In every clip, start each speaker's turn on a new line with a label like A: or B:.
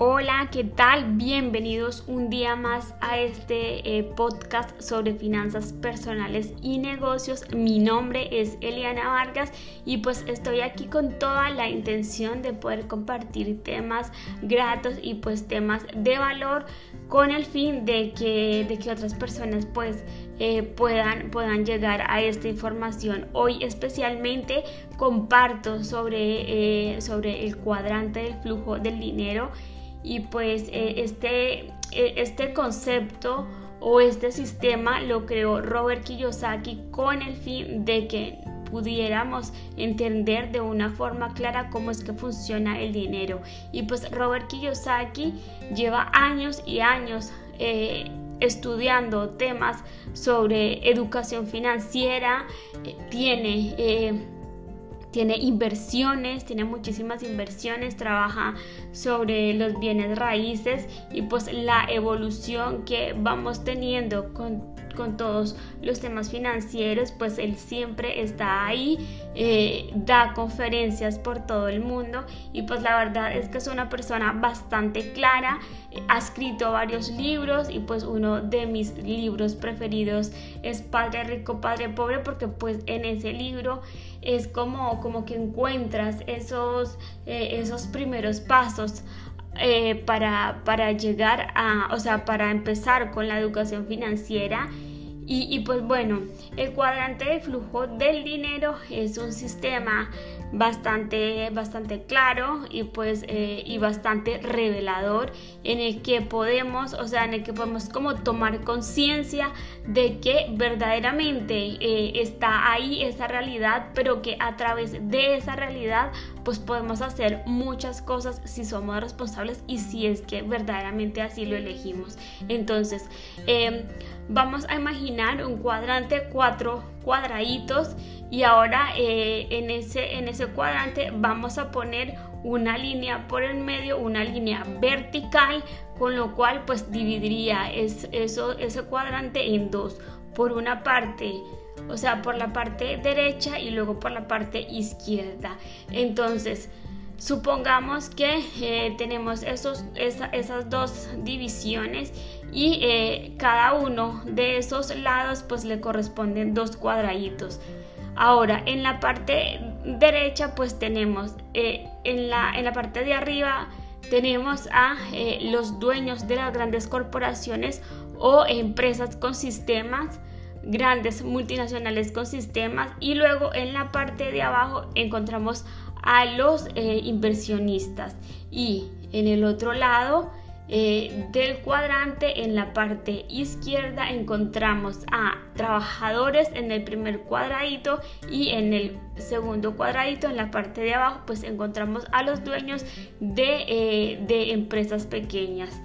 A: Hola, ¿qué tal? Bienvenidos un día más a este eh, podcast sobre finanzas personales y negocios. Mi nombre es Eliana Vargas y pues estoy aquí con toda la intención de poder compartir temas gratos y pues temas de valor con el fin de que, de que otras personas pues eh, puedan, puedan llegar a esta información. Hoy especialmente comparto sobre, eh, sobre el cuadrante del flujo del dinero y pues eh, este, eh, este concepto o este sistema lo creó Robert Kiyosaki con el fin de que pudiéramos entender de una forma clara cómo es que funciona el dinero. Y pues Robert Kiyosaki lleva años y años eh, estudiando temas sobre educación financiera, tiene tiene inversiones, tiene muchísimas inversiones, trabaja sobre los bienes raíces y pues la evolución que vamos teniendo con con todos los temas financieros, pues él siempre está ahí, eh, da conferencias por todo el mundo y pues la verdad es que es una persona bastante clara, ha escrito varios libros y pues uno de mis libros preferidos es Padre Rico, Padre Pobre porque pues en ese libro es como, como que encuentras esos, eh, esos primeros pasos eh, para, para, llegar a, o sea, para empezar con la educación financiera y, pues bueno, el cuadrante de flujo del dinero es un sistema bastante, bastante claro y pues eh, y bastante revelador en el que podemos, o sea, en el que podemos como tomar conciencia de que verdaderamente eh, está ahí esa realidad, pero que a través de esa realidad pues podemos hacer muchas cosas si somos responsables y si es que verdaderamente así lo elegimos. Entonces, em, vamos a imaginar un cuadrante, cuatro cuadraditos y ahora eh, en, ese, en ese cuadrante vamos a poner una línea por el medio, una línea vertical, con lo cual pues dividiría es, eso, ese cuadrante en dos. Por una parte o sea, por la parte derecha y luego por la parte izquierda. Entonces, supongamos que eh, tenemos esos, esas dos divisiones y eh, cada uno de esos lados pues le corresponden dos cuadraditos. Ahora, en la parte derecha pues tenemos, eh, en, la, en la parte de arriba tenemos a los dueños de las grandes corporaciones o empresas con sistemas grandes multinacionales con sistemas y luego en la parte de abajo encontramos a los eh, inversionistas. Y en el otro lado eh, del cuadrante en la parte izquierda encontramos a trabajadores en el primer cuadradito y en el segundo cuadradito en la parte de abajo pues encontramos a los dueños de, eh, de empresas pequeñas.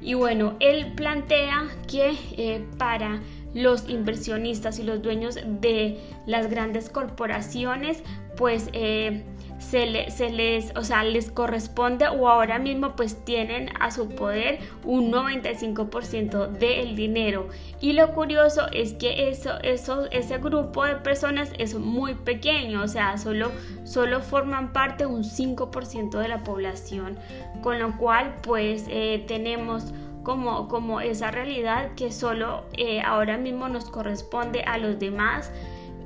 A: Y bueno él plantea que para los inversionistas y los dueños de las grandes corporaciones pues eh, se, les, o sea, les corresponde o ahora mismo pues tienen a su poder un 95% del dinero. Y lo curioso es que eso, eso, ese grupo de personas es muy pequeño, o sea, solo, solo forman parte un 5% de la población, con lo cual pues eh, tenemos como, como esa realidad que solo eh, ahora mismo nos corresponde a los demás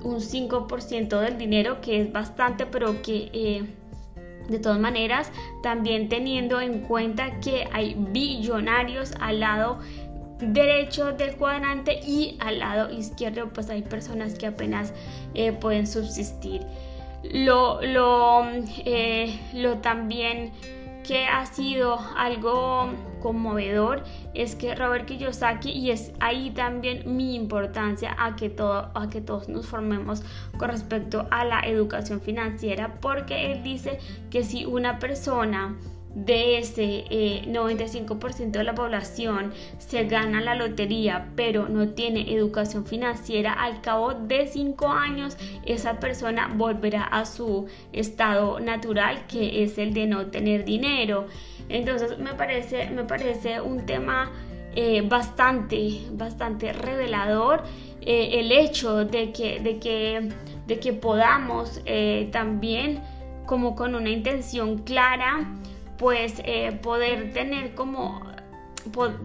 A: un 5% del dinero que es bastante pero que eh, de todas maneras también teniendo en cuenta que hay billonarios al lado derecho del cuadrante y al lado izquierdo pues hay personas que apenas eh, pueden subsistir. Lo, lo, lo también que ha sido algo conmovedor es que Robert Kiyosaki y es ahí también mi importancia a que, todo, a que todos nos formemos con respecto a la educación financiera porque él dice que si una persona de ese 95% eh, de la población se gana la lotería pero no tiene educación financiera, al cabo de 5 años esa persona volverá a su estado natural que es el de no tener dinero. Entonces me parece, me parece un tema eh, bastante, bastante revelador eh, el hecho de que, de que, de que podamos también como con una intención clara pues eh, poder tener como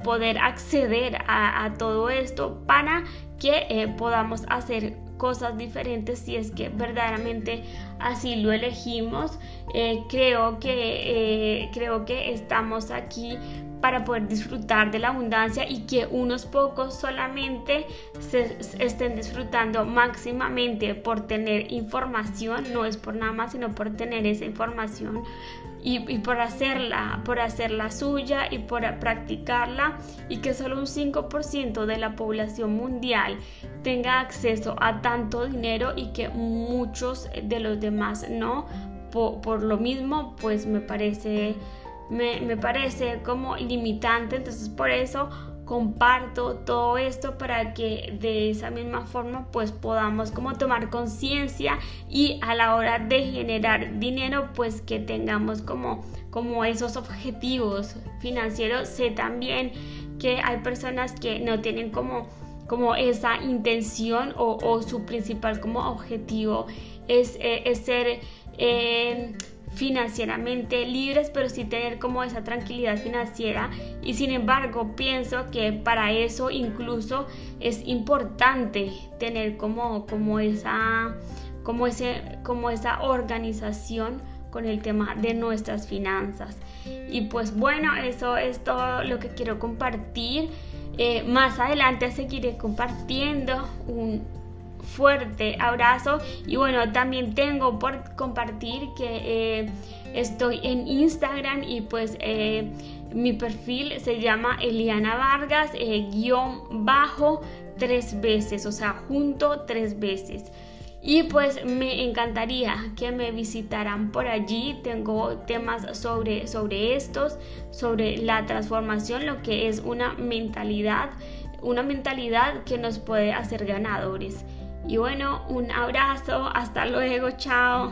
A: poder acceder a, todo esto para que eh, podamos hacer cosas diferentes si es que verdaderamente así lo elegimos. Eh, creo que creo que estamos aquí para poder disfrutar de la abundancia y que unos pocos solamente se estén disfrutando máximamente por tener información, no es por nada más, sino por tener esa información y, por hacerla, por hacerla suya y por practicarla y que solo un 5% de la población mundial tenga acceso a tanto dinero y que muchos de los demás no. por lo mismo, pues me parece me, parece como limitante, entonces por eso comparto todo esto para que de esa misma forma pues podamos como tomar conciencia y a la hora de generar dinero pues que tengamos como como esos objetivos financieros. Sé también que hay personas que no tienen como como esa intención o, su principal como objetivo es, eh, ser eh, financieramente libres, pero sí tener como esa tranquilidad financiera. Y sin embargo, pienso que para eso incluso es importante tener como, como, esa, como, ese, como esa organización con el tema de nuestras finanzas. Y pues bueno, eso es todo lo que quiero compartir. Eh, más adelante seguiré compartiendo un, fuerte abrazo y bueno también tengo por compartir que eh, estoy en Instagram y pues eh, mi perfil se llama Eliana Vargas eh, guion bajo tres veces o sea junto tres veces y pues me encantaría que me visitaran por allí. Tengo temas sobre, sobre estos, sobre la transformación, lo que es una mentalidad, una mentalidad que nos puede hacer ganadores. Y bueno, un abrazo, hasta luego, chao.